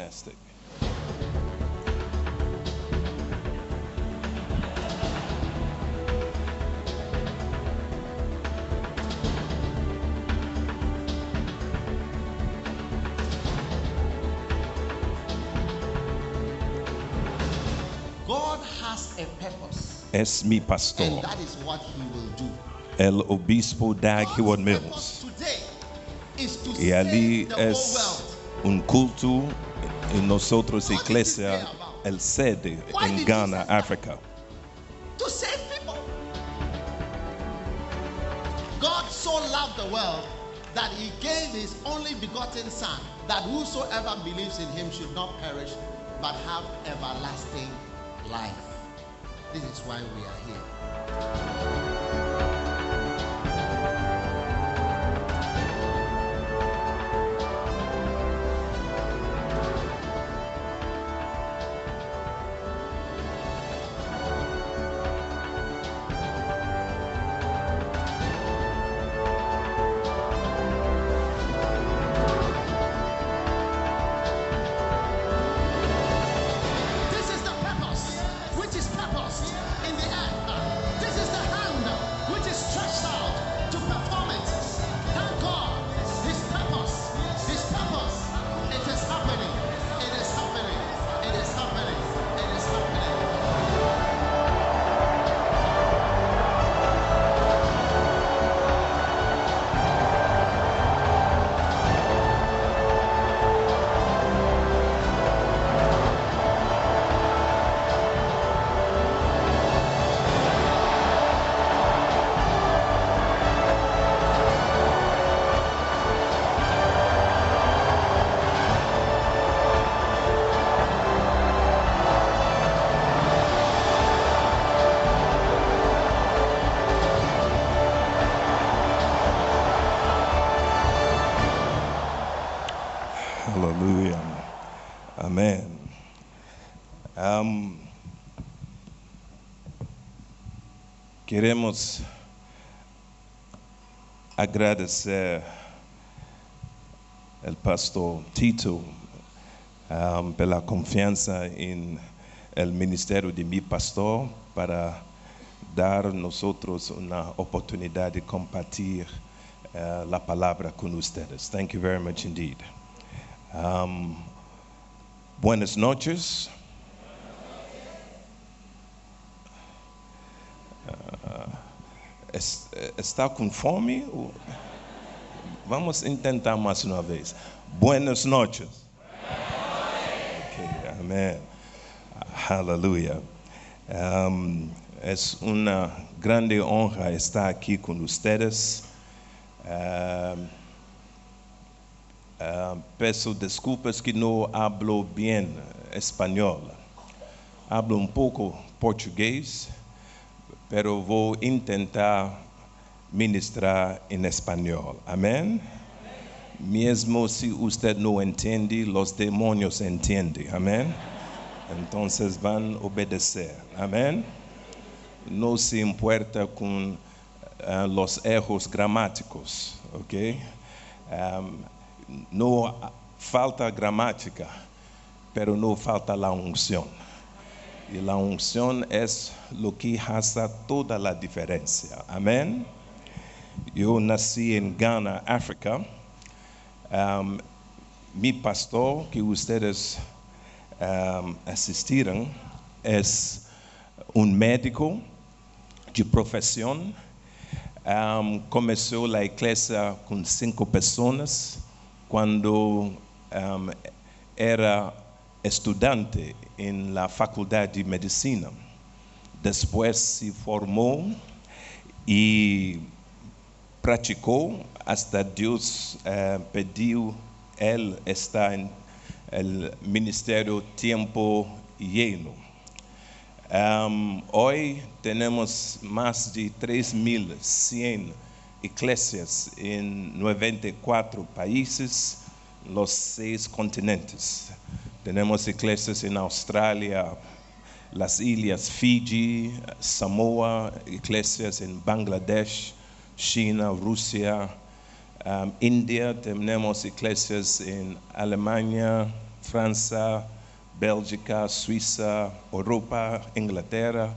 Fantastic. God has a purpose, Es mi and that is what He will do. el obispo Dag Mills. today is to Y allí save the whole es world. un culto en nosotros, iglesia, el sede en Ghana, África. to save people. God so loved the world that he gave his only begotten Son, that whosoever believes in him should not perish, but have everlasting life. This is why we are here. Queremos agradecer al pastor Tito am, pela confiança em el ministerio de mi pastor para dar nosotros una oportunidad de compartir eh, la palabra con ustedes. Thank you very much indeed. Um, buenas noches. Ah, es- eh, ¿Está con fome? Vamos a intentar más una vez. Buenas noches. Ok, amén. Aleluya. Um, es una grande honra estar con ustedes. Um, Ah, peço desculpas que não hablo bem espanhol. Hablo um pouco português, pero vou tentar ministrar em espanhol. Amém? Mesmo se você não entende, os demônios entendem. Amém? Então, vão obedecer. Amém? Não se importa com ah, os erros gramáticos, ok? Um, no falta gramática, pero no falta la unción. Y la unción es lo que hace toda la diferencia. Amén. Yo nací en Ghana, África. Um, mi pastor, que ustedes um, asistiram, es un médico de profesión. Um, começou a igreja com cinco pessoas quando um, era estudante em la faculdade de medicina. Depois se formou e praticou hasta Deus eh, pediu ele em el ministério tempo lleno. Hoy tenemos más de 3.100 iglesias en 94 países, los seis continentes. Tenemos iglesias en Australia, las islas Fiji, Samoa, iglesias en Bangladesh, China, Rusia, um, India, tenemos iglesias en Alemania, França, Bélgica, Suíça, Europa, Inglaterra,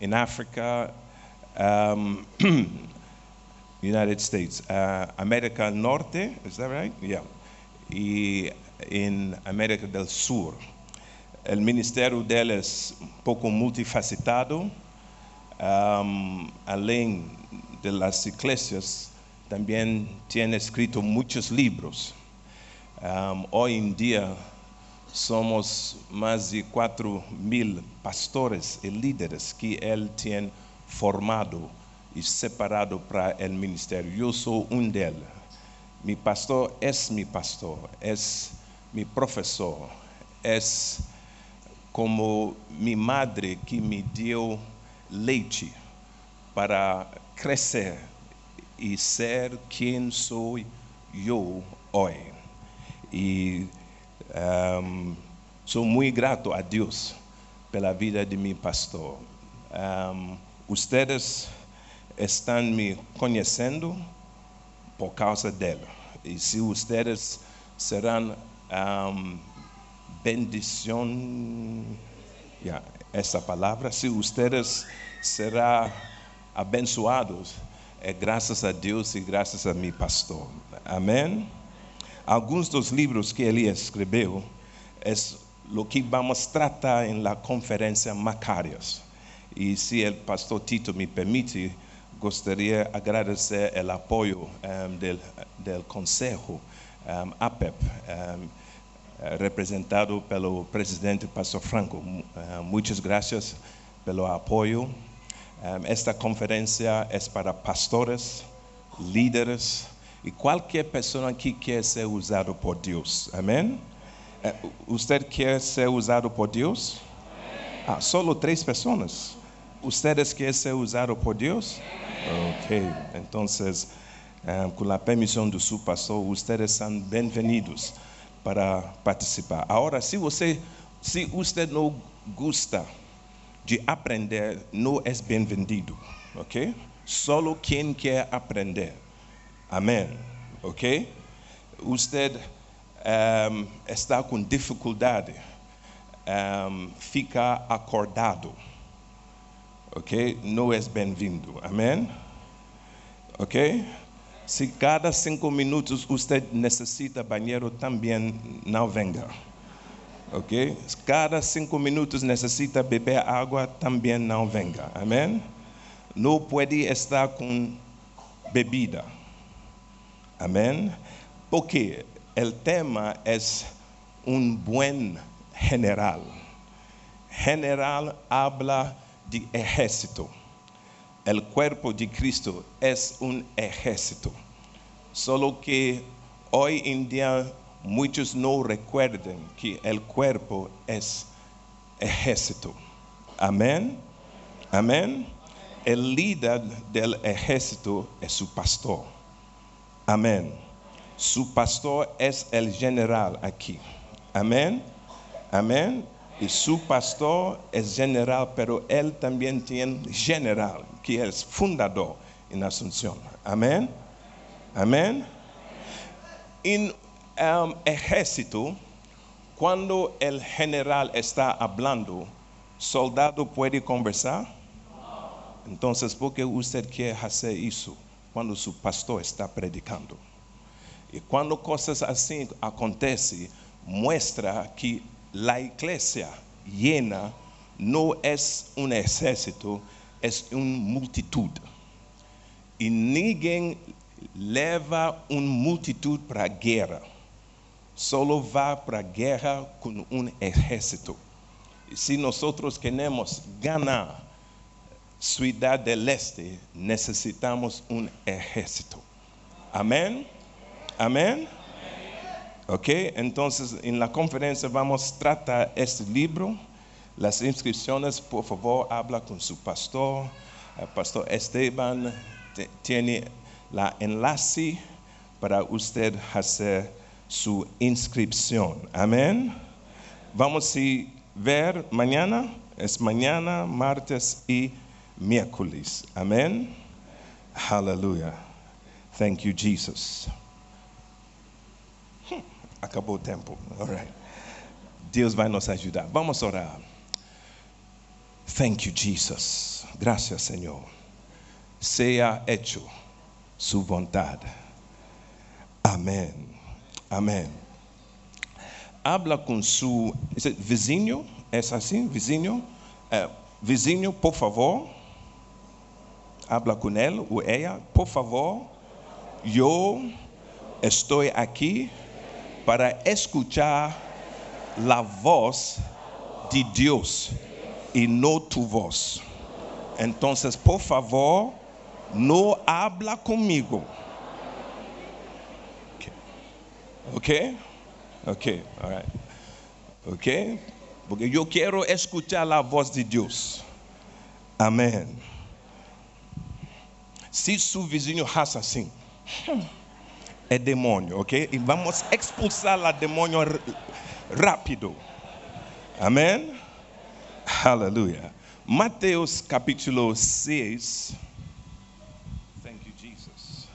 em África, um, United States, uh, América Norte, is that right? Yeah. Y en América del Sur. El ministerio de él es un poco multifacetado. Um, além de las iglesias, también tiene escrito muchos libros. Um, hoy en día somos más de cuatro mil pastores y líderes que él tiene formado y separado para el ministerio. Yo soy un de él. Mi pastor es mi pastor, es mi profesor, es como mi madre que me dio leite para crecer y ser quien soy yo hoy. Y um, soy muy grato a Dios pela vida de mi pastor. Um, ustedes están me conhecendo por causa dele. E se ustedes serão um, bendição, yeah, essa palavra, se ustedes serão abençoados, é graças a Deus e graças a mi pastor. Amém? Alguns dos livros que ele escreveu é o que vamos tratar em la conferência Macarios. E se o pastor Tito me permite, gostaria de agradecer o apoio um, del, del Consejo um, APEP, um, representado pelo presidente Pastor Franco. Uh, muitas graças pelo apoio. Esta conferência é para pastores, líderes e qualquer pessoa que quer ser usado por Deus. Amém? Uh, ¿Usted quer ser usado por Deus? Ah, solo três pessoas. ¿Ustedes quieren ser usados por Dios? Ok, entonces, um, con la permisión de su pastor, ustedes son bienvenidos para participar. Ahora, si você, si usted no gusta de aprender, no es bienvenido, ok? Solo quien quer aprender. Amém, ok? Usted um, está com dificuldade, um, fica acordado ok? Não és bem-vindo, amém? Ok? Se cada cinco minutos você necessita banheiro, também não venga. Ok? Cada cinco minutos necessita beber água, também não venga. Amém? Não pode estar com bebida. Amém? Porque o tema é um bom general. General habla de ejército. El cuerpo de Cristo es un ejército. Solo que hoy en día muchos no recuerdan que el cuerpo es ejército. Amén. Amén. El líder del ejército es su pastor. Amén. Su pastor es el general aquí. Amén. Amén. Y su pastor es general, pero él también tiene general, que es fundador en Asunción. Amén. Amén. En um, ejército, cuando el general está hablando, soldado puede conversar. Entonces, ¿por qué usted quiere hacer eso cuando su pastor está predicando? Y cuando cosas así acontecen, muestra que la iglesia llena no es un ejército, es una multitud. Y ninguém leva uma multitud para a guerra. Solo va para guerra com um exército. E se nós queremos ganhar Cidade del Este, necessitamos um exército. Amém? Amém? Ok, entonces en la conferencia vamos a tratar este libro. Las inscripciones, por favor, habla con su pastor. El pastor Esteban tiene la enlace para usted hacer su inscripción. Amén. Vamos a ver mañana. Es mañana, martes y miércoles. Amén. Aleluya. Thank you, Jesus. Acabou o tempo. All right. Deus vai nos ajudar. Vamos orar. Thank you, Jesus. Gracias, Senhor. Seja hecho su vontade. Amém. Amém. Habla com it vizinho. É assim? Vizinho. Eh, vizinho, por favor. Habla com ele ou ela. Por favor. Eu estou aqui para escuchar a voz de Deus e não tu voz. Então, por favor, não habla comigo. Ok? Ok, all right. Ok? Porque eu quero escuchar a voz de Deus. Amém. Se seu vizinho raça assim, é demônio, ok? E vamos expulsar o demônio rápido. Amém? Aleluia. Mateus capítulo 6. Thank you, Jesus.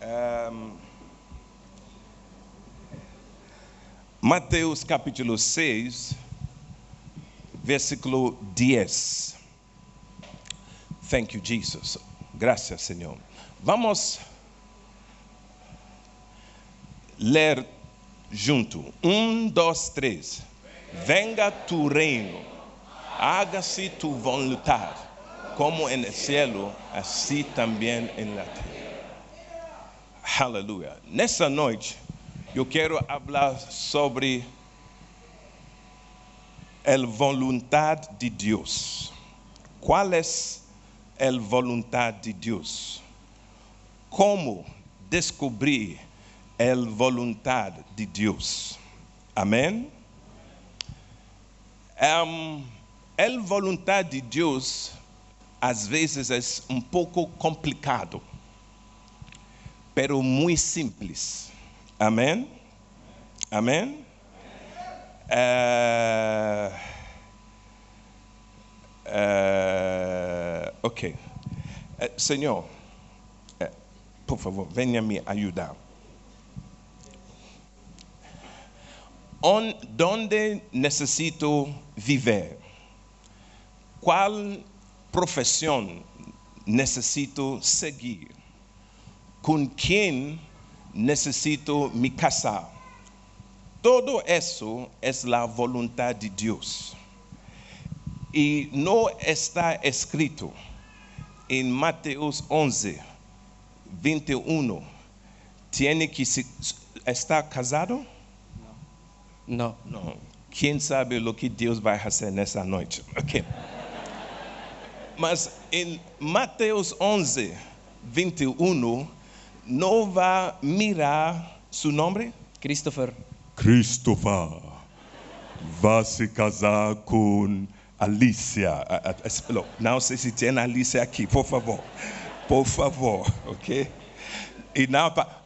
Um, Mateus capítulo 6, versículo 10. Thank you, Jesus. Gracias, Senhor. Vamos ler junto. Um, dois, três. Venga tu reino, hágase tu voluntad, como el cielo, assim também en la terra. Aleluia. Nessa noite, eu quero falar sobre a vontade de Deus. Qual é a vontade de Deus? Como descobrir a vontade de Deus? Amém? Um, a vontade de Deus às vezes é um pouco complicado, pero muito simples. Amém? Amém? Eh, eh, ok. Eh, Senhor, eh, por favor, venha me ajudar. On, donde necessito viver? Qual profissão necessito seguir? Com quem necessito me casar? Todo isso é a vontade de Deus. E não está escrito em Mateus 11, 21. Tiene que estar casado? No. Não. Quem sabe o que Deus vai fazer nessa noite? Ok. Mas em Mateus 11, 21, não vai mirar seu nome? Christopher. Christopher vai se casar com Alicia. Não, sei se tem Alicia aqui, por favor. Por favor, ok? E não para.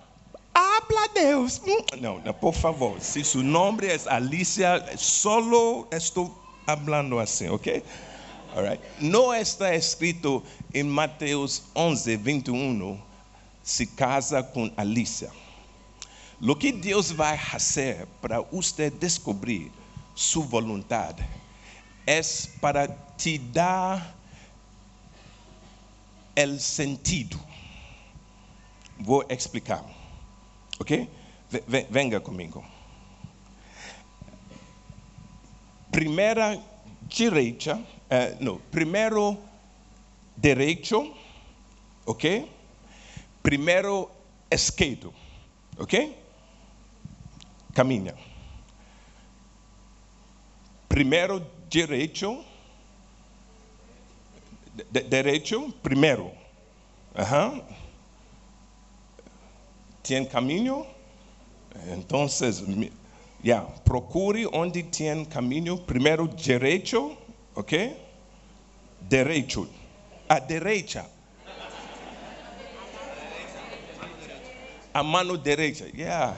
Habla Deus. Não, não, por favor. Se seu nome é Alicia, solo estou hablando assim, ok? All right. Não está escrito em Mateus 11, 21, se casa com Alicia. O que Deus vai fazer para você descobrir sua vontade é para te dar o sentido. Vou explicar. Ok? Ve- ve- Venga comigo. Primeira direita, eh, não, primeiro direito, ok? Primeiro esquerdo, ok? Caminha. Primeiro direito, direito, primeiro. Aham. Tem caminho? Então, yeah, procure onde tem caminho. Primeiro direito, ok? Direito. A direita. A mano derecha. Yeah,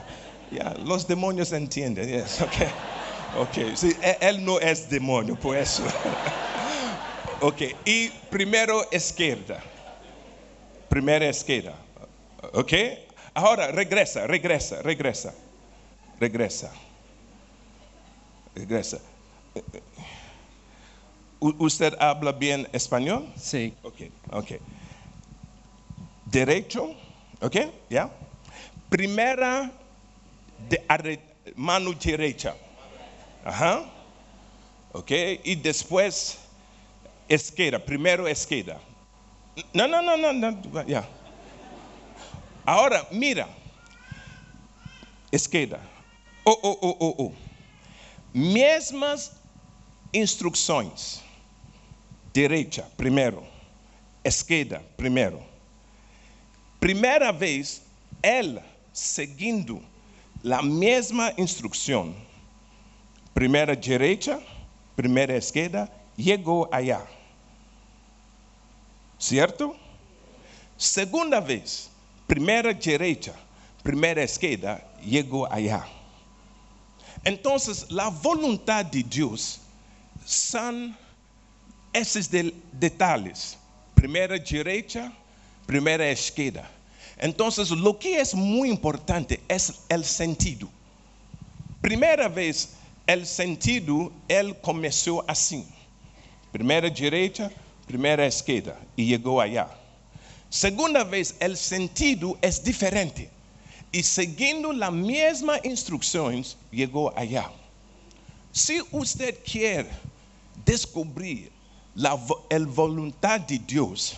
yeah. Los demonios entienden. Yes, okay. Okay. Sí, e- él no es demonio, por eso. ok. Y primero izquierda. Primera izquierda. Ok. Ahora regresa, regresa, regresa. Regresa. regresa. U- ¿Usted habla bien español? Sí. Ok, ok. Derecho, ok, ya. Primera de mano derecha. Ajá. Ok, y después izquierda, primero izquierda. No, no, no, no, no, ya. Ahora, mira. Izquierda. Oh, oh, oh, oh, oh. Mesmas instruções. Direita, primeiro. Esquerda, primeiro. Primeira vez, ela, seguindo a mesma instrução, primeira direita, primeira esquerda, chegou allá. Certo? Segunda vez, primeira direita, primeira esquerda, chegou allá. Então, a vontade de Deus são esses de- detalhes. Primeira direita, primeira esquerda. Então, o que é muito importante é o sentido. Primeira vez, o sentido, ele começou assim. Primeira direita, primeira esquerda. E chegou allá. Segunda vez, o sentido é diferente. E seguindo as mesmas instruções, chegou allá. Se você quer descobrir a vo- a vontade de Deus,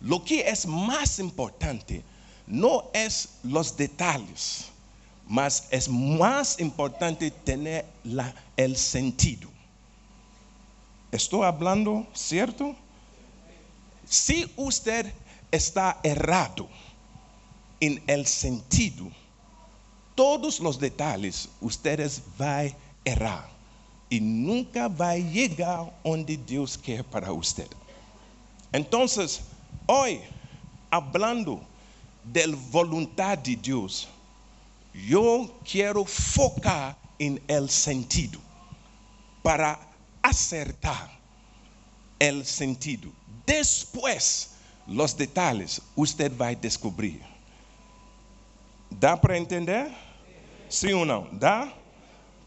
lo que é mais importante não é os detalhes, mas é mais importante ter la, el sentido. Estou falando certo? Se você está errado em el sentido, todos os detalhes ustedes vai errar e nunca vai chegar onde Deus quer para você. Então, hoje, hablando da vontade de Deus, eu quero focar em el sentido para acertar el sentido. Depois, os detalhes, você vai descobrir. ¿Dá para entender? Sim ou não? ¿Dá?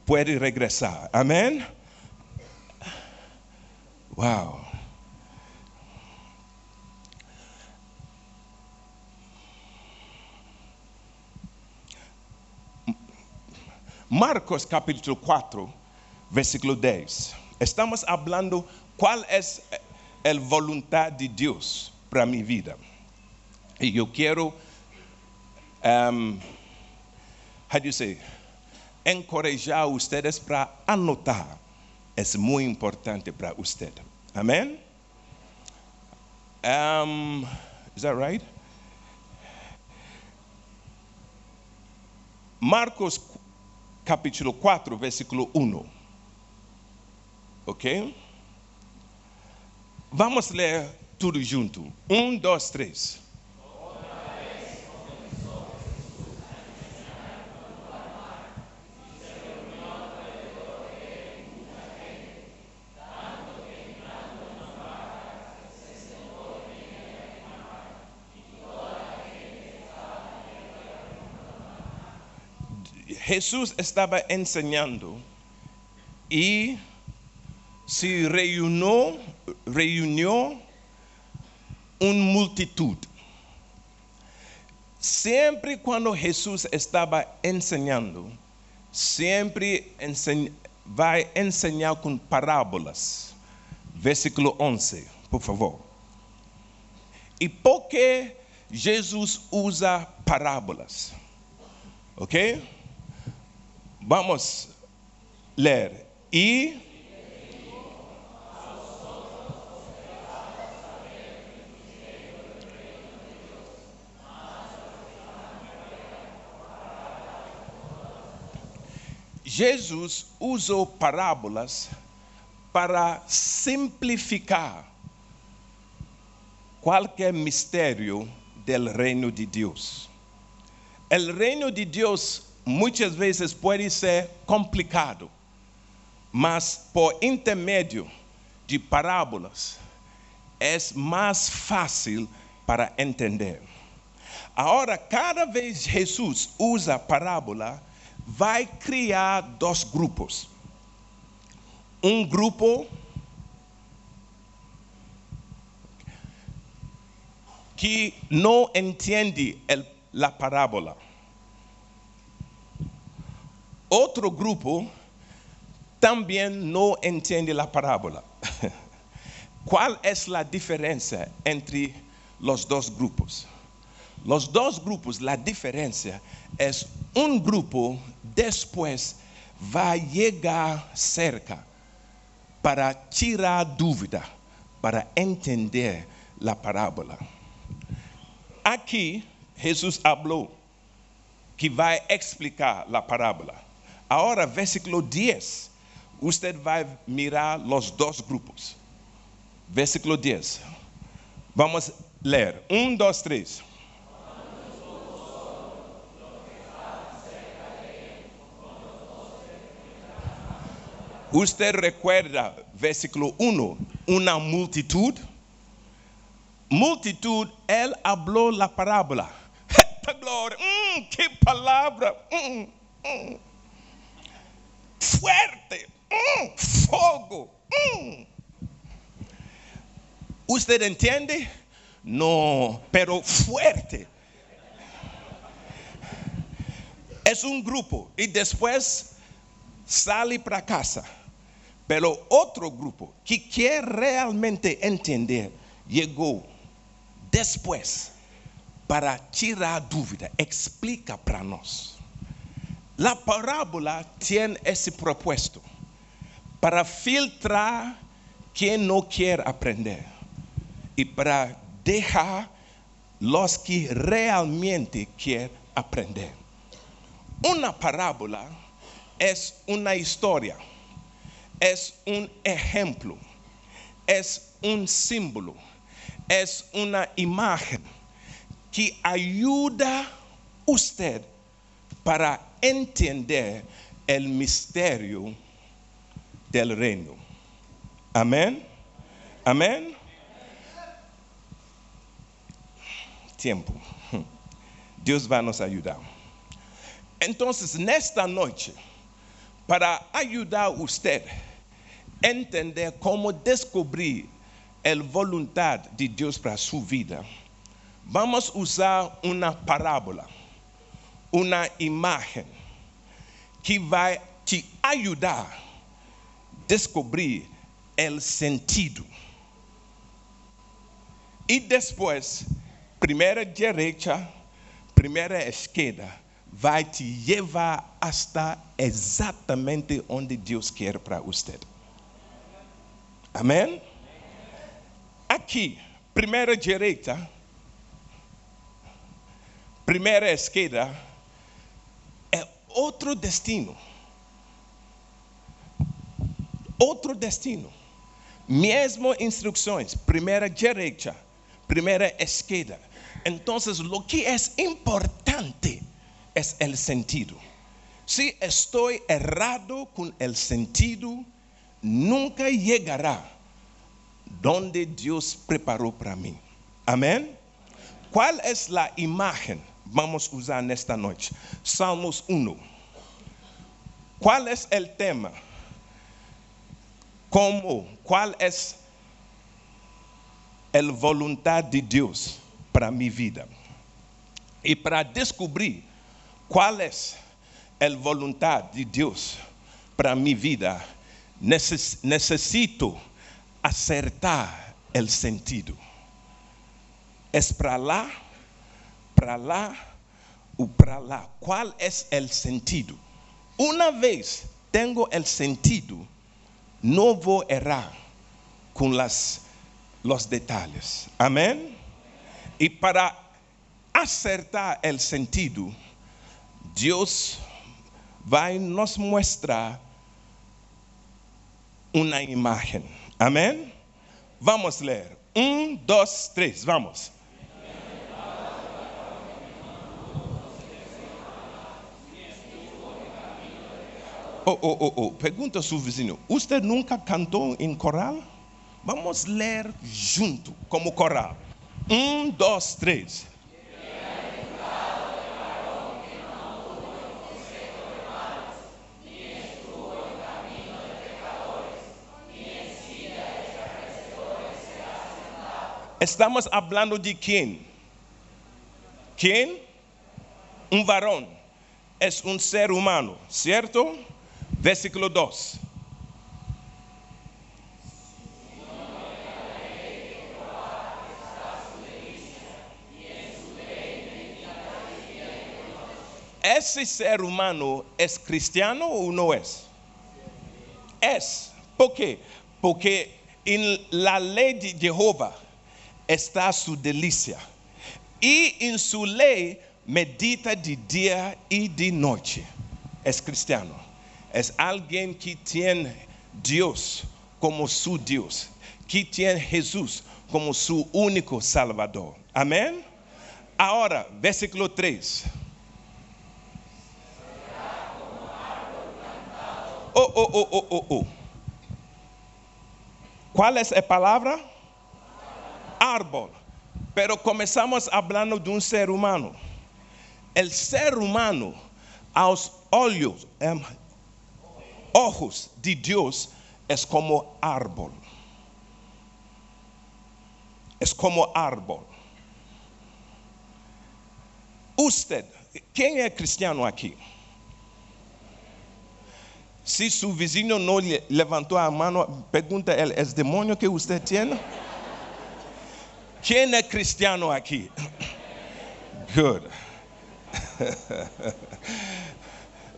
Pode regressar. Amém? Uau. Marcos capítulo 4, versículo 10. Estamos hablando qual é a vontade de Deus para minha vida. E eu quero um, how do you say, encorajar ustedes para anotar. É muito importante para usted. Amém? Um, is that right? Marcos capítulo 4, versículo 1. Ok? Vamos ler tudo junto. Um, dois, três. Jesús estaba enseñando y se reunió, reunió una multitud. Siempre cuando Jesús estaba enseñando, siempre enseñ- va a enseñar con parábolas. Versículo 11, por favor. ¿Y por qué Jesús usa parábolas? ¿Ok? Vamos a leer. Y Jesus usou parábolas para simplificar qualquer mistério do reino de Deus. O reino de Deus muitas vezes pode ser complicado, mas por intermédio de parábolas é mais fácil para entender. Agora, cada vez Jesus usa parábola, vai criar dois grupos. um grupo que não entende a parábola. Outro grupo também não entende a parábola. ¿Cuál es la diferencia entre los dos grupos? Los dos grupos, la diferencia es un grupo después va a llegar cerca para tirar dúvida, para entender la parábola. Aqui, Jesus falou que vai explicar a parábola. Agora, versículo 10, você vai mirar os dois grupos. Versículo 10. Vamos ler. Um, dois, três. Usted recuerda, versículo 1, una multitud. Multitud, él habló la parábola. ¡Esta gloria! ¡Mm, ¡Qué palabra! ¡Mm, mm! Fuerte, ¡Mm, fuego. ¡Mm! ¿Usted entiende? No, pero fuerte. Es un grupo y después sale para casa. Pero otro grupo que quiere realmente entender llegó después para tirar dúvida, explica para nós. La parábola tiene ese propuesto para filtrar quien no quiere aprender y para dejar los que realmente quieren aprender. Una parábola es una historia, es un ejemplo, es un símbolo, es una imagen que ayuda a usted para entender el misterio del reino. Amén. Amén. Tiempo. Deus vai nos ajudar. Então, nesta noite, para ajudar você a entender como descobrir a vontade de Deus para a sua vida, vamos usar uma parábola, uma imagem que vai te ajudar a descobrir o sentido. E depois, primeira direita, primeira esquerda, vai te levar hasta exatamente onde Deus quer para você. Amém? Aqui, primeira direita, primeira esquerda, é outro destino. Outro destino. Mesmo instruções, primeira direita, primeira esquerda. Então, o que é importante é o sentido. Se estou errado com o sentido, nunca chegará donde Deus preparou para mim. Amém? Qual é a imagem? Vamos usar nesta noite. Salmos 1. Qual é o tema? Como? Qual é a vontade de Deus para minha vida? E para descobrir qual é a vontade de Deus para minha vida, necess- necessito acertar o sentido. É para lá, para lá ou para lá. Qual é o sentido? Uma vez tenho o sentido, não vou errar com las, detalhes. Amém? E para acertar o sentido, Deus vai nos mostrar uma imagem. Amém? Vamos ler. Um, dois, três, vamos. Oh, oh, oh, oh, pergunta ao seu vizinho: Você nunca cantou em coral? Vamos ler junto, como coral. Um, dois, três. Estamos falando de quem? Quem? Um varão. É um ser humano, certo? Versículo 2. ¿Ese ser humano es cristiano o no es? Es. ¿Por qué? Porque en la ley de Jehová está su delicia. Y en su ley medita de día y de noche. Es cristiano. Es alguien que tiene Dios como su Dios. Que tiene Jesús como su único Salvador. Amén. Ahora, versículo 3. Oh, oh, oh, oh, oh, oh. ¿Cuál es la palabra? Árbol. Pero comenzamos hablando de un ser humano. El ser humano, a los olhos, ojos de Dios, es como árbol. Es como árbol. Usted, ¿quién es cristiano aquí? Si su vecino no le- levantó la mano, pregunta él, ¿es demonio que usted tiene? ¿Quién es cristiano aquí? Good.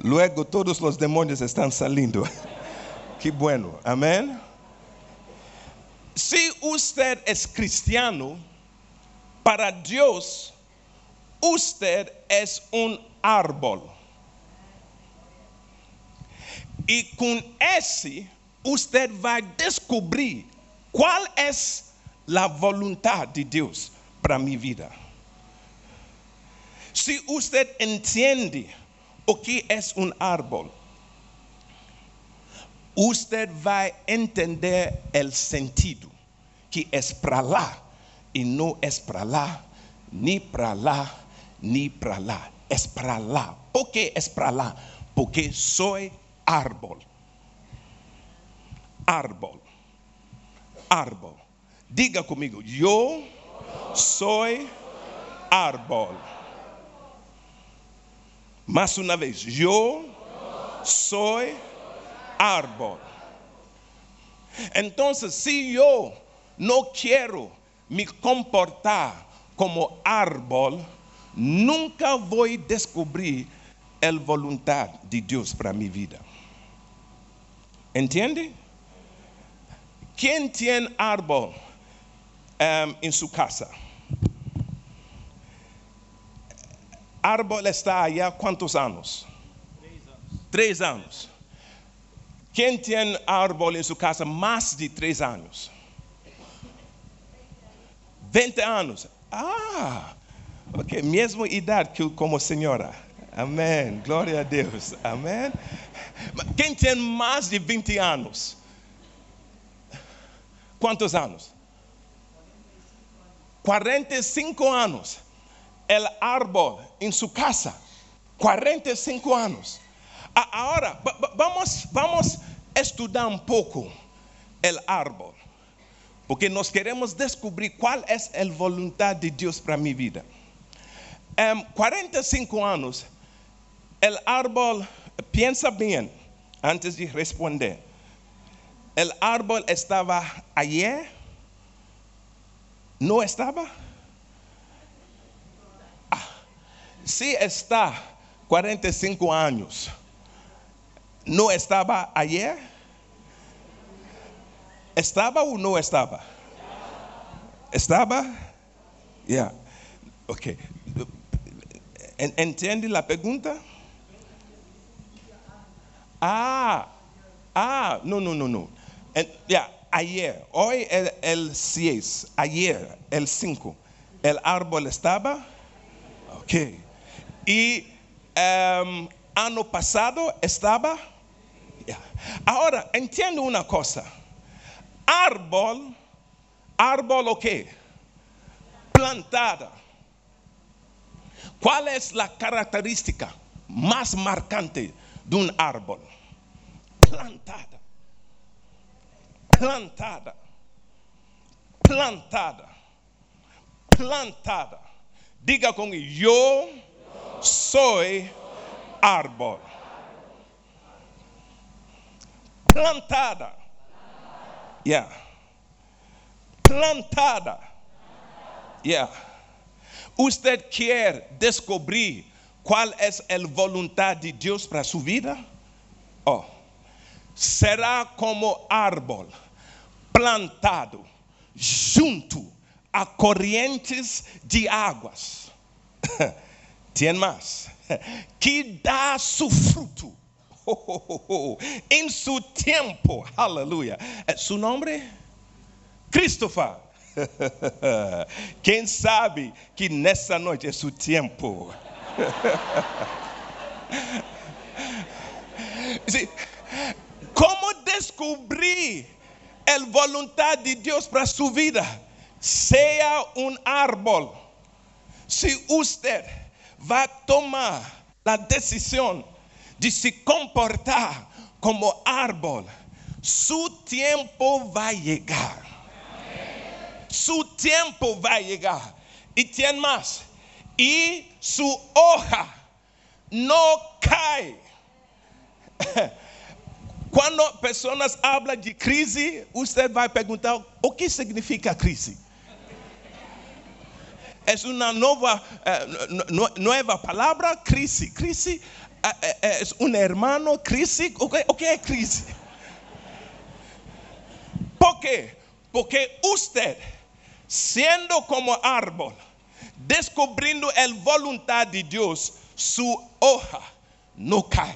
Luego todos los demonios están saliendo. Qué bueno. Amén. Si usted es cristiano, para Dios, usted es un árbol. Y con ese, usted va a descubrir cuál es la voluntad de Dios para mi vida. Si usted entiende o que es un árbol, usted va a entender el sentido que es para lá y no es para lá, ni para lá, ni para lá. Es para lá. ¿Por qué es para lá? Porque soy árbol. Árbol. Árbol. Diga conmigo, yo soy árbol. Más una vez, yo soy árbol. Entonces, si yo no quiero me comportar como árbol, nunca voy a descubrir la voluntad de Dios para mi vida. ¿Entiende? ¿Quién tiene árbol em, en su casa? Árbol está allá cuántos años? Tres años. ¿Quién tiene árbol en su casa más de tres años? 20 anos. Ah, ok, mesma idade que como senhora. Amém. Glória a Deus. Amém. Quem tem mais de 20 anos? Quantos anos? 45 anos. El árbol em sua casa. 45 anos. A- Agora, va- va- vamos, vamos estudar um pouco el árbol. Porque nós queremos descobrir qual é a vontade de Deus para minha vida. Em 45 anos, o árbol, pensa bem antes de responder. O árbol estava ayer? Não estava? Ah, se está 45 anos, não estava ayer? ¿Estaba o no estaba? ¿Estaba? Ya. Ok. En- ¿Entiende la pregunta? Ah, ah, no, no, no, no. Ya, ayer, hoy el, el 6, ayer el 5, el árbol estaba. Ok. Y em, ano pasado estaba. Ahora, entiendo una cosa. Árbol, árbol o qué? Plantada. ¿Cuál es la característica más marcante de un árbol? Plantada. Plantada. Plantada. plantada. Diga conmigo, yo soy árbol. Plantada. Yeah. Plantada. Yeah. Usted quer descobrir qual é a vontade de Deus para sua vida? Oh, será como árbol plantado junto a correntes de águas. Tem mais. Que dá seu fruto. Em seu tempo. Aleluia. Seu nome? Christopher. Quem sabe que nessa noite é seu tempo. Como descobrir a vontade de Deus para sua vida? Seja um árbol. Se vai tomar a decisão de se comportar como árbol, seu tempo vai chegar. Seu tempo vai chegar. E tem mais. E sua hoja não cai. Quando pessoas falam de crise, você vai perguntar o que significa crise. É uma nova, uh, nova palavra, crise. Crise é, é um hermano, crise. O que, o que é crise? Por quê? Porque você, sendo como árbol, descobrindo a vontade de Deus, sua hoja não cai.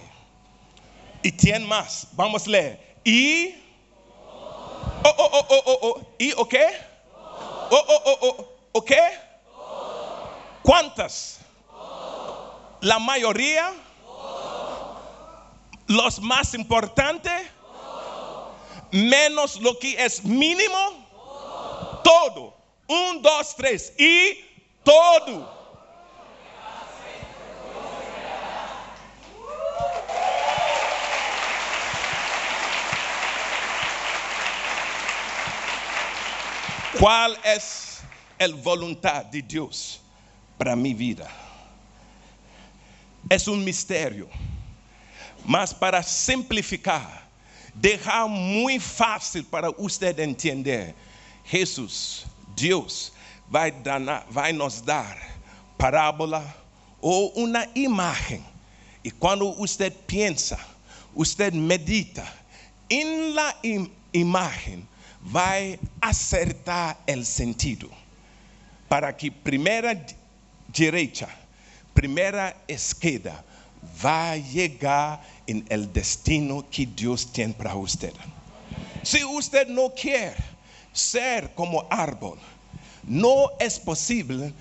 E tem mais. Vamos ler. E. Oh, oh, oh, oh, oh, oh. E o quê? Oh, oh, oh, oh. O quê? ¿Cuántas? La mayoría. Los más importantes. Menos lo que es mínimo. Todo. Um, dois, três. E todo. Qual é a vontade de Deus para minha vida? É um mistério, mas para simplificar, deixar muito fácil para você entender, Jesus, Deus, vai, dar, vai nos dar parábola ou uma imagem. E quando você pensa, você medita em la im imagem, vai acertar o sentido. Para que primeira direita, primeira esquerda, vai chegar em el destino que Deus tem para você. Se você não quer ser como árbol, não é possível,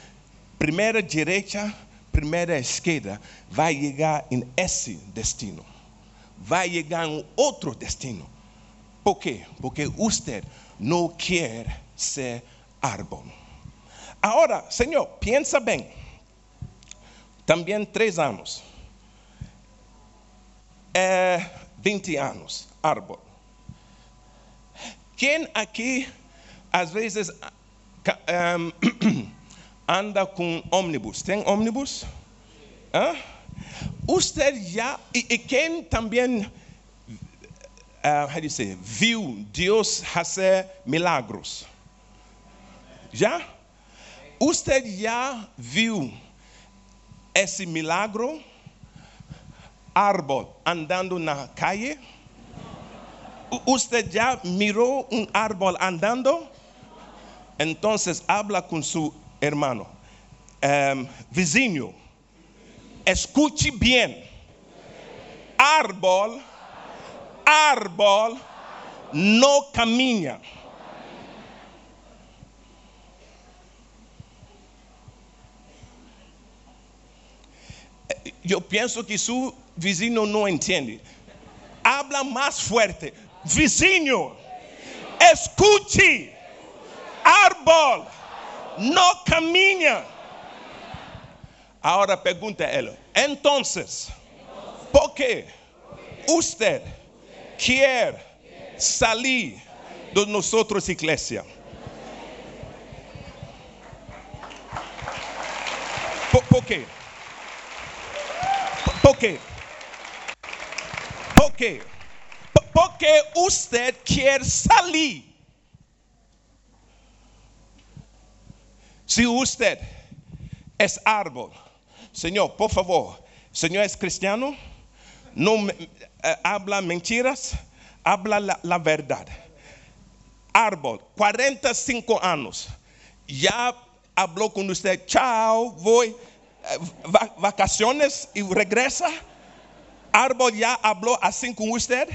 primeira direita, primeira esquerda, vai chegar em esse destino. Vai chegar em outro destino. Por quê? Porque você não quer ser árbol. Agora, Senhor, pensa bem. Também três anos. É 20 anos, árbol. Quem aqui, às vezes, um, anda com ônibus? Tem ônibus? Hã? Você já, e, quem também uh, how do you say, viu Deus fazer milagros? Já? Você já viu esse milagro? Árbol andando na calle? Você já mirou um árbol andando? Então, habla com seu hermano. Um, vizinho, escute bem. Árbol árbol não caminha. Eu penso que seu vizinho não entende. Habla mais forte. Vizinho, escute. Árbol não caminha. Agora pergunta ela. Então, por que você quer sair de nós igreja. por quê? Por quê? Por quê? Porque usted quer salir. Si usted es árbol, Señor, por favor, Señor es cristiano, no me- eh, habla mentiras, habla la, la verdad. Árbol, 45 años, ya habló con usted, chao, voy, eh, va- vacaciones y regresa. Árbol ya habló así con usted.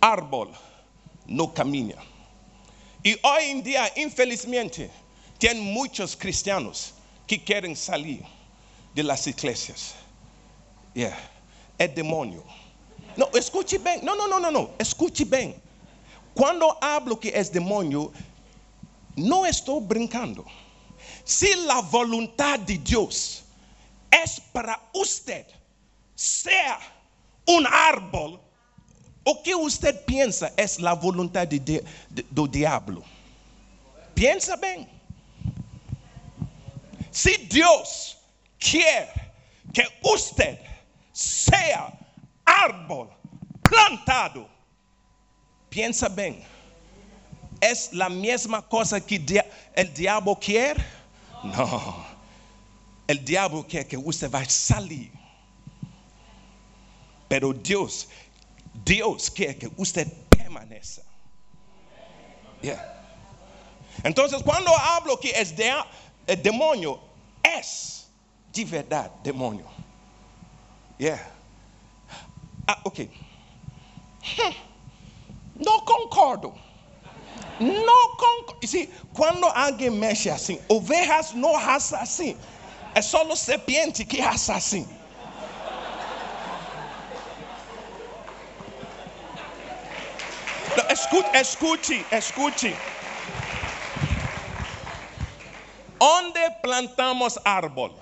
Árbol no camina. Y hoy en día, infelizmente, tienen muchos cristianos que quieren salir de las iglesias. Yeah. El demonio. No, escuche bien. No, no, no, no, no. Escuche bien. Cuando hablo que es demonio, no estoy brincando. Si la voluntad de Dios es para usted sea un árbol, o que usted piensa es la voluntad de, de- do diablo. Piensa bien. Si Dios quiere que usted sea árbol plantado, piensa bien. ¿Es la misma cosa que dia- el diablo quiere? No. El diablo quiere que usted va a salir. Pero Dios, Dios quiere que usted permanezca. Yeah. Entonces, cuando hablo que es de, demonio, es de verdad demonio. Yeah. Ah, ok. Hmm. No concordo. No concordo. Y si, cuando alguien mexe assim, ovejas no hacen así. Es solo serpiente que así. No, escute, escute, escute. ¿Dónde plantamos árbol?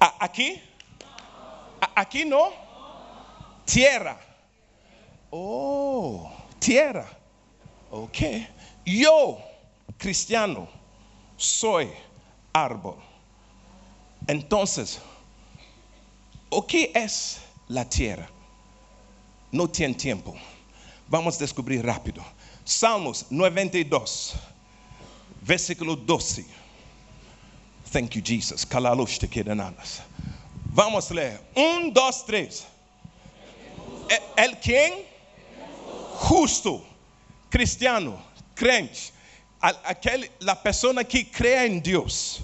A- ¿Aquí? A- ¿Aquí no? Tierra. Oh, tierra. Ok. Yo, cristiano, soy árbol. Entonces, ¿o qué es la tierra? No tiene tiempo. Vamos a descubrir rápido. Salmos 92, versículo 12. Thank you, Jesus. Kalalush te quedanas. Vamos a leer. Un, dos, tres. El, quien? Justo, cristiano, crente. Aquele, la persona que cree en Dios.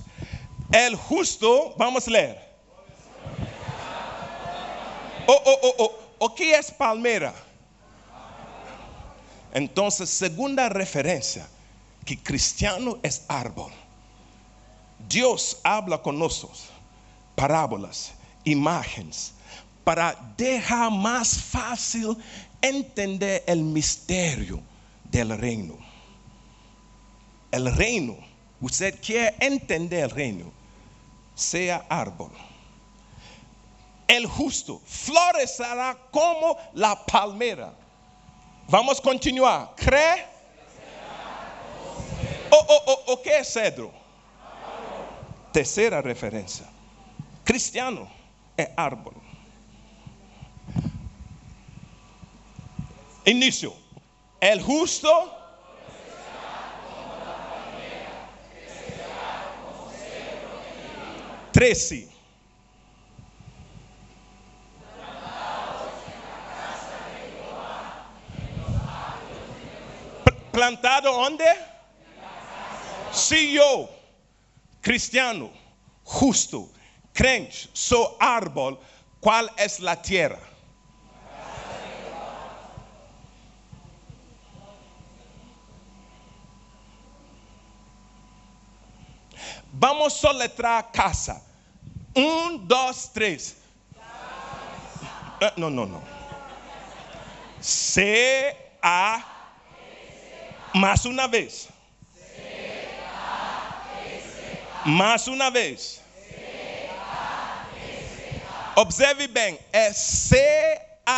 El justo, vamos a leer. O, o, o, o, o que es palmera? Entonces, segunda referencia, que cristiano es árbol. Dios habla con nosotros, parábolas, imágenes, para dejar más fácil entender el misterio del reino. El reino, usted quiere entender el reino, sea árbol. El justo florecerá como la palmera. Vamos continuar. ¿Cree? O, o, o, o qué es cedro? Tercera referencia. Cristiano es árbol. Inicio. El justo. Trece. Pl- Plantado onde? Si yo, cristiano, justo, crente, soy árbol, ¿cuál es la tierra? Vamos soletrar casa. Un, dos, tres. Eh, no, no, no. C, A. Más una vez. Más uma vez. Observe bem, é C-A-S-A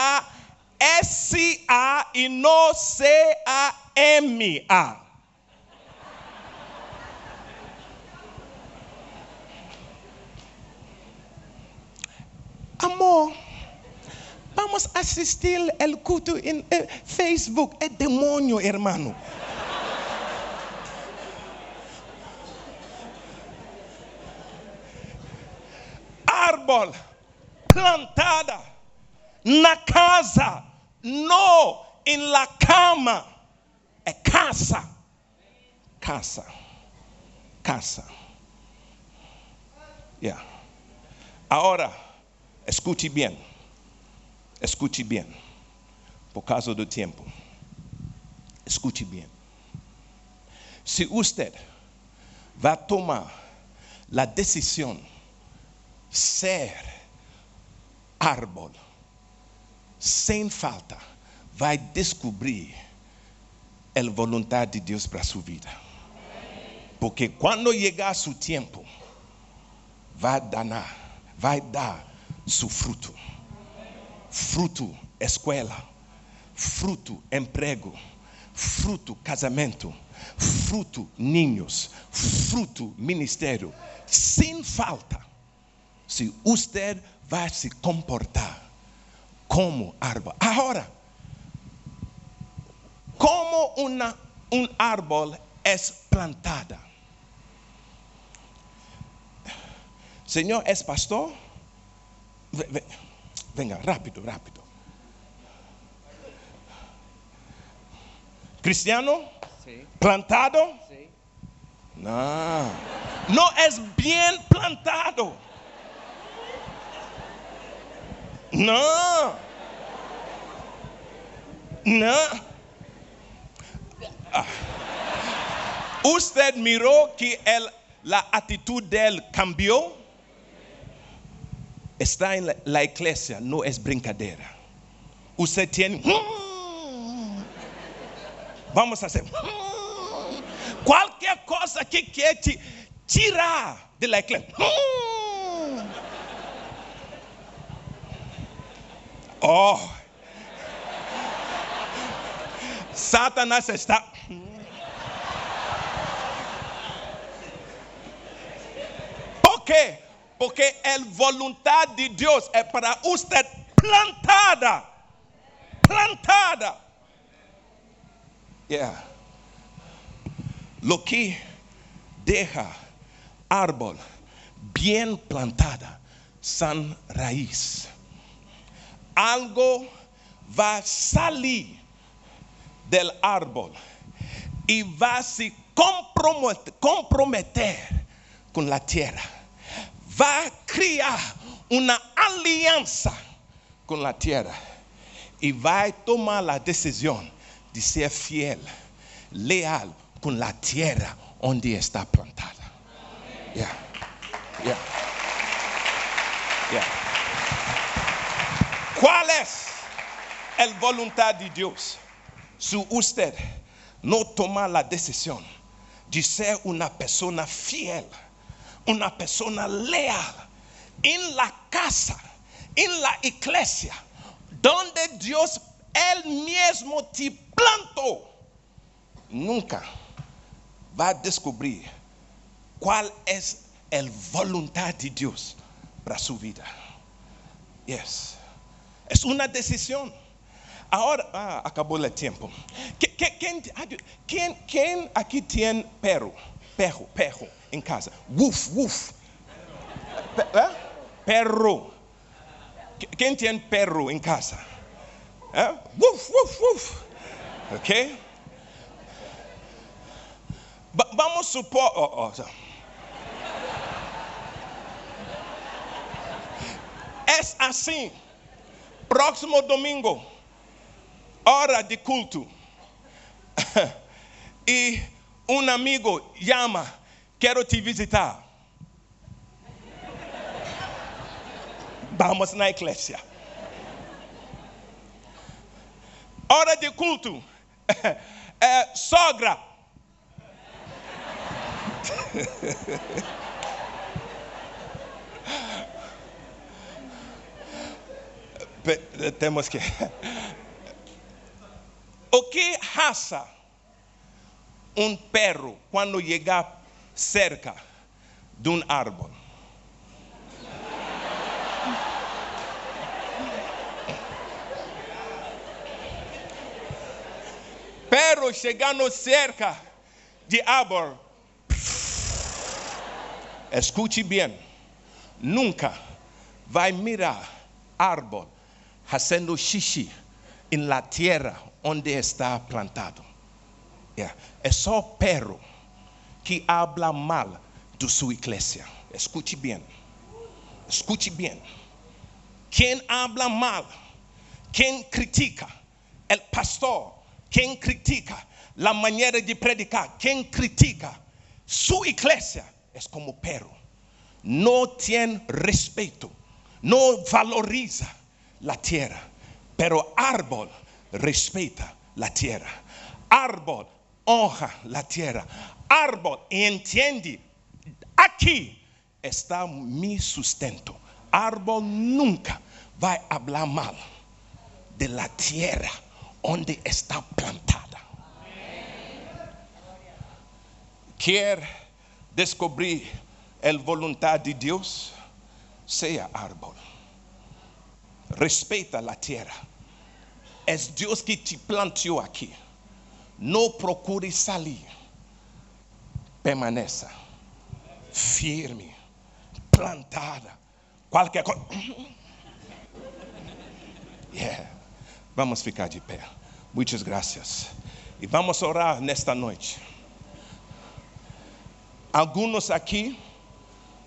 e não C-A-M-A. Amor, vamos assistir el culto en eh, Facebook. Es demonio, hermano. Árbol plantada na casa, no en la cama. É casa. Casa. Casa. Yeah. Ahora, escute bien. Escute bien. Por causa do tempo. Escute bien. Se usted vai tomar a decisão ser árbol, sem falta, vai descobrir a vontade de Deus para sua vida. Porque quando chegar seu tempo, vai dar, vai dar seu fruto. Fruto escola, fruto emprego, fruto casamento, fruto ninhos, fruto ministério, sem falta. Se você vai se comportar como árvore. Agora, como uma, um árbol é plantada? Senhor, és pastor? Ve- ve- Venga, rápido, rápido. Cristiano? Sí, ¿Plantado? sí. No. No es bien plantado. No. No. Ah. ¿Usted miró que el- la actitud de él cambió? Está la, la iglesia, no es brincadera. Usted tiene... Vamos a hacer... Qualquer coisa que quer te tirar de la iglesia. Oh. Satanás está. Por quê? Porque a vontade de Deus é para você plantada. Plantada. Yeah. Lo que deja árbol bien plantada, san raíz. Algo va a salir del árbol y va a se compromet- comprometer con la tierra. Va a crear una alianza con la tierra y va a tomar la decisión de ser fiel, leal con la tierra donde está plantada. Yeah. Yeah. Yeah. ¿Cuál es la voluntad de Dios? Si usted no toma la decisión de ser una persona fiel, una persona leal en la casa, en la iglesia, donde Dios él mismo te plantó, nunca va a descubrir cuál es la voluntad de Dios para su vida. Yes. Es una decisión. Ahora, ah, acabó el tiempo. ¿Qui- qui- ¿Quién, quién- quién aquí tiene perro? Perro, perro en casa. Woof, woof. ¿eh? Perro. ¿Quién tiene perro en casa? ¿Eh? Woof, woof, woof. Ok. Va- vamos supor. oh, oh. Es así. Próximo domingo, hora de culto. y un amigo llama, quiero te visitar. Vamos na iglesia. Hora de culto. Eh, sogra. Temos que. O que raça um perro quando chegar cerca de um árbol. Pero chegando cerca de árbol. escute bem, nunca vai mirar árbol fazendo xixi em la terra onde está plantado. Yeah. É só perro que habla mal de sua igreja. Escute bem. Escute bem. Quem habla mal, quem critica el pastor, quem critica la maneira de predicar, quem critica sua igreja, é como perro. Não tem respeito, não valoriza la tierra, pero árbol respeita la tierra. Árbol honra la tierra. Árbol entende aqui está mi sustento. Árbol nunca vai falar mal de la tierra onde está plantada. Quer descobrir a vontade de Deus? Seja árbol. Respeita a terra. É Deus que te plantou aqui. Não procure sair. Permaneça firme, plantada. Qualquer coisa. Yeah. Vamos ficar de pé. Muitas graças. E vamos orar nesta noite. Alguns aqui,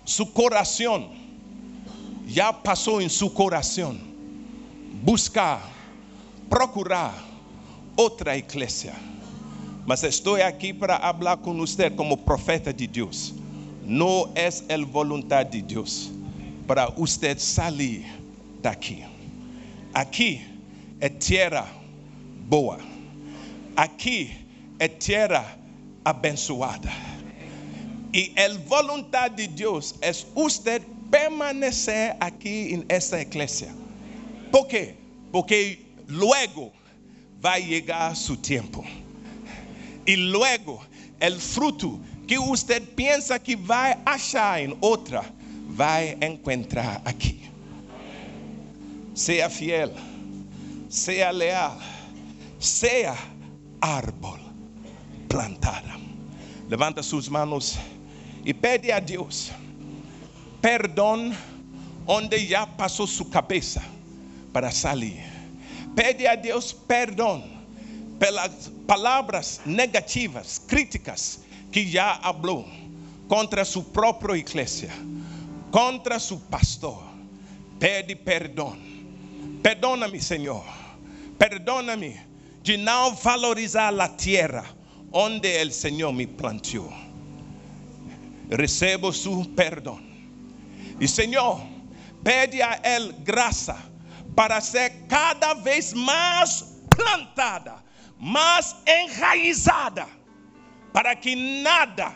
seu coração já passou em seu coração buscar, procurar outra igreja. Mas estou aqui para falar com você como profeta de Deus. Não é a vontade de Deus para você sair daqui. Aqui é terra boa. Aqui é terra abençoada. E a vontade de Deus é você permanecer aqui em essa igreja. Por quê? Porque logo vai chegar seu tempo. E logo o fruto que você pensa que vai achar em outra, vai encontrar aqui. Seja fiel, seja leal, seja árbol plantada. Levanta suas mãos e pede a Deus perdão onde já passou sua cabeça para sair. Pede a Deus perdão pelas palavras negativas, críticas que já falou contra sua própria igreja, contra seu pastor. Pede perdão. Perdona-me, Senhor. Perdona-me de não valorizar a terra onde o Senhor me plantou. Recebo seu perdão. E Senhor, pede a Ele graça para ser cada vez mais plantada, mais enraizada, para que nada,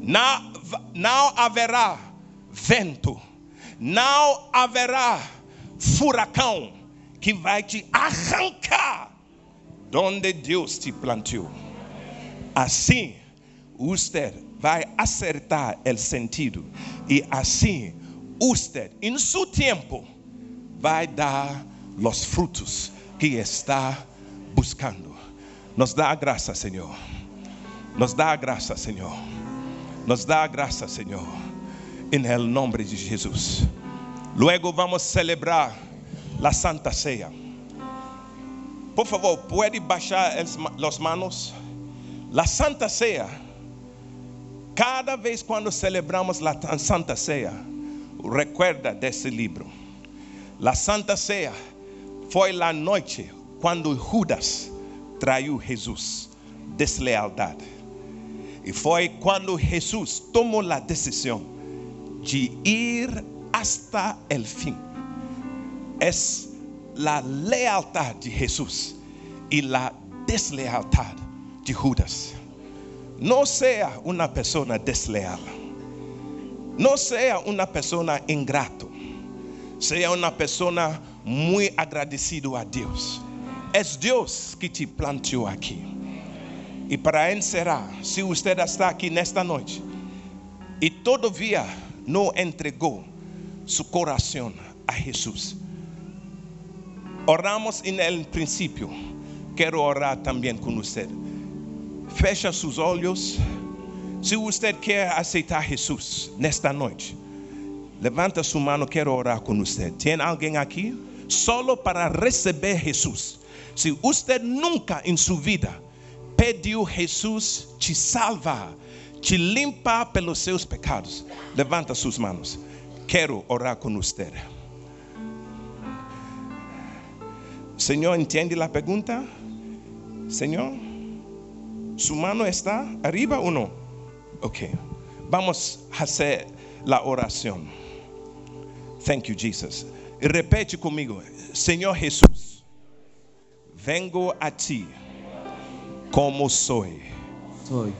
não, não haverá vento, não haverá furacão que vai te arrancar de onde Deus te plantou. Assim, você vai acertar o sentido e assim você, em seu tempo, vai dar os frutos que está buscando. Nos dá a graça, Senhor. Nos dá a graça, Senhor. Nos dá a graça, Senhor. Em nome de Jesus. Luego vamos celebrar a Santa Ceia. Por favor, pode baixar as manos. A Santa Ceia Cada vez quando celebramos a Santa Ceia, recuerda desse livro. A Santa Ceia foi a noite quando Judas traiu Jesus, deslealdade. E foi quando Jesus tomou a decisão de ir hasta el fim. É a lealdade de Jesus e a deslealdade de Judas. Não seja uma pessoa desleal. Não seja uma pessoa ingrato. Seja uma pessoa muito agradecido a Deus. É Deus que te plantou aqui. E para encerrar, se você está aqui nesta noite e todavia não entregou seu coração a Jesus, oramos em princípio quiero orar también con usted. Fecha sus olhos. Si usted quiere aceitar a Jesús nesta noche, levanta su mano, quiero orar con usted. ¿Tiene alguien aquí? Solo para receber Jesús. Si usted nunca en su vida pediu Jesús te salva, te limpa pelos seus pecados, levanta sus manos. Quero orar com você. Senhor, entende a pergunta? Senhor, su mano está arriba ou não? Ok. Vamos fazer a oração. Thank you, Jesus. Repete comigo. Senhor Jesus, vengo a ti como sou. Soy.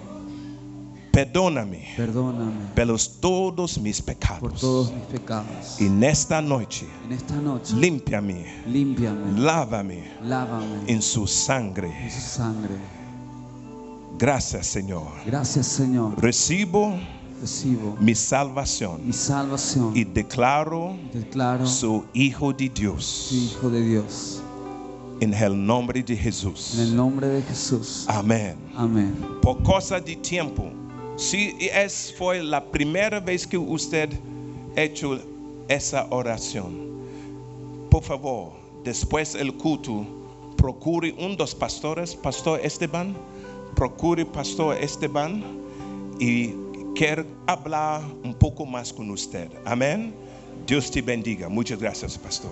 Perdona-me Perdóname pelos todos mis por pecados. todos mis pecados. E nesta noite, En esta noche, límpiame, límpiame, lávame lávame en sangre. su sangre. Graças, Senhor. Gracias, Señor. Recibo Recibo mi salvação mi salvación. e declaro Declaro sou Hijo de Deus. Hijo de Dios. Em el nome de En el Jesus. nombre de Jesús. Amém. Amén. Por causa de tempo, se essa foi a primeira vez que você hecho essa oração, por favor, depois do culto, procure um dos pastores, Pastor Esteban, procure Pastor Esteban e quer falar um pouco mais com você. Amém? Deus te bendiga. Muitas graças, pastor.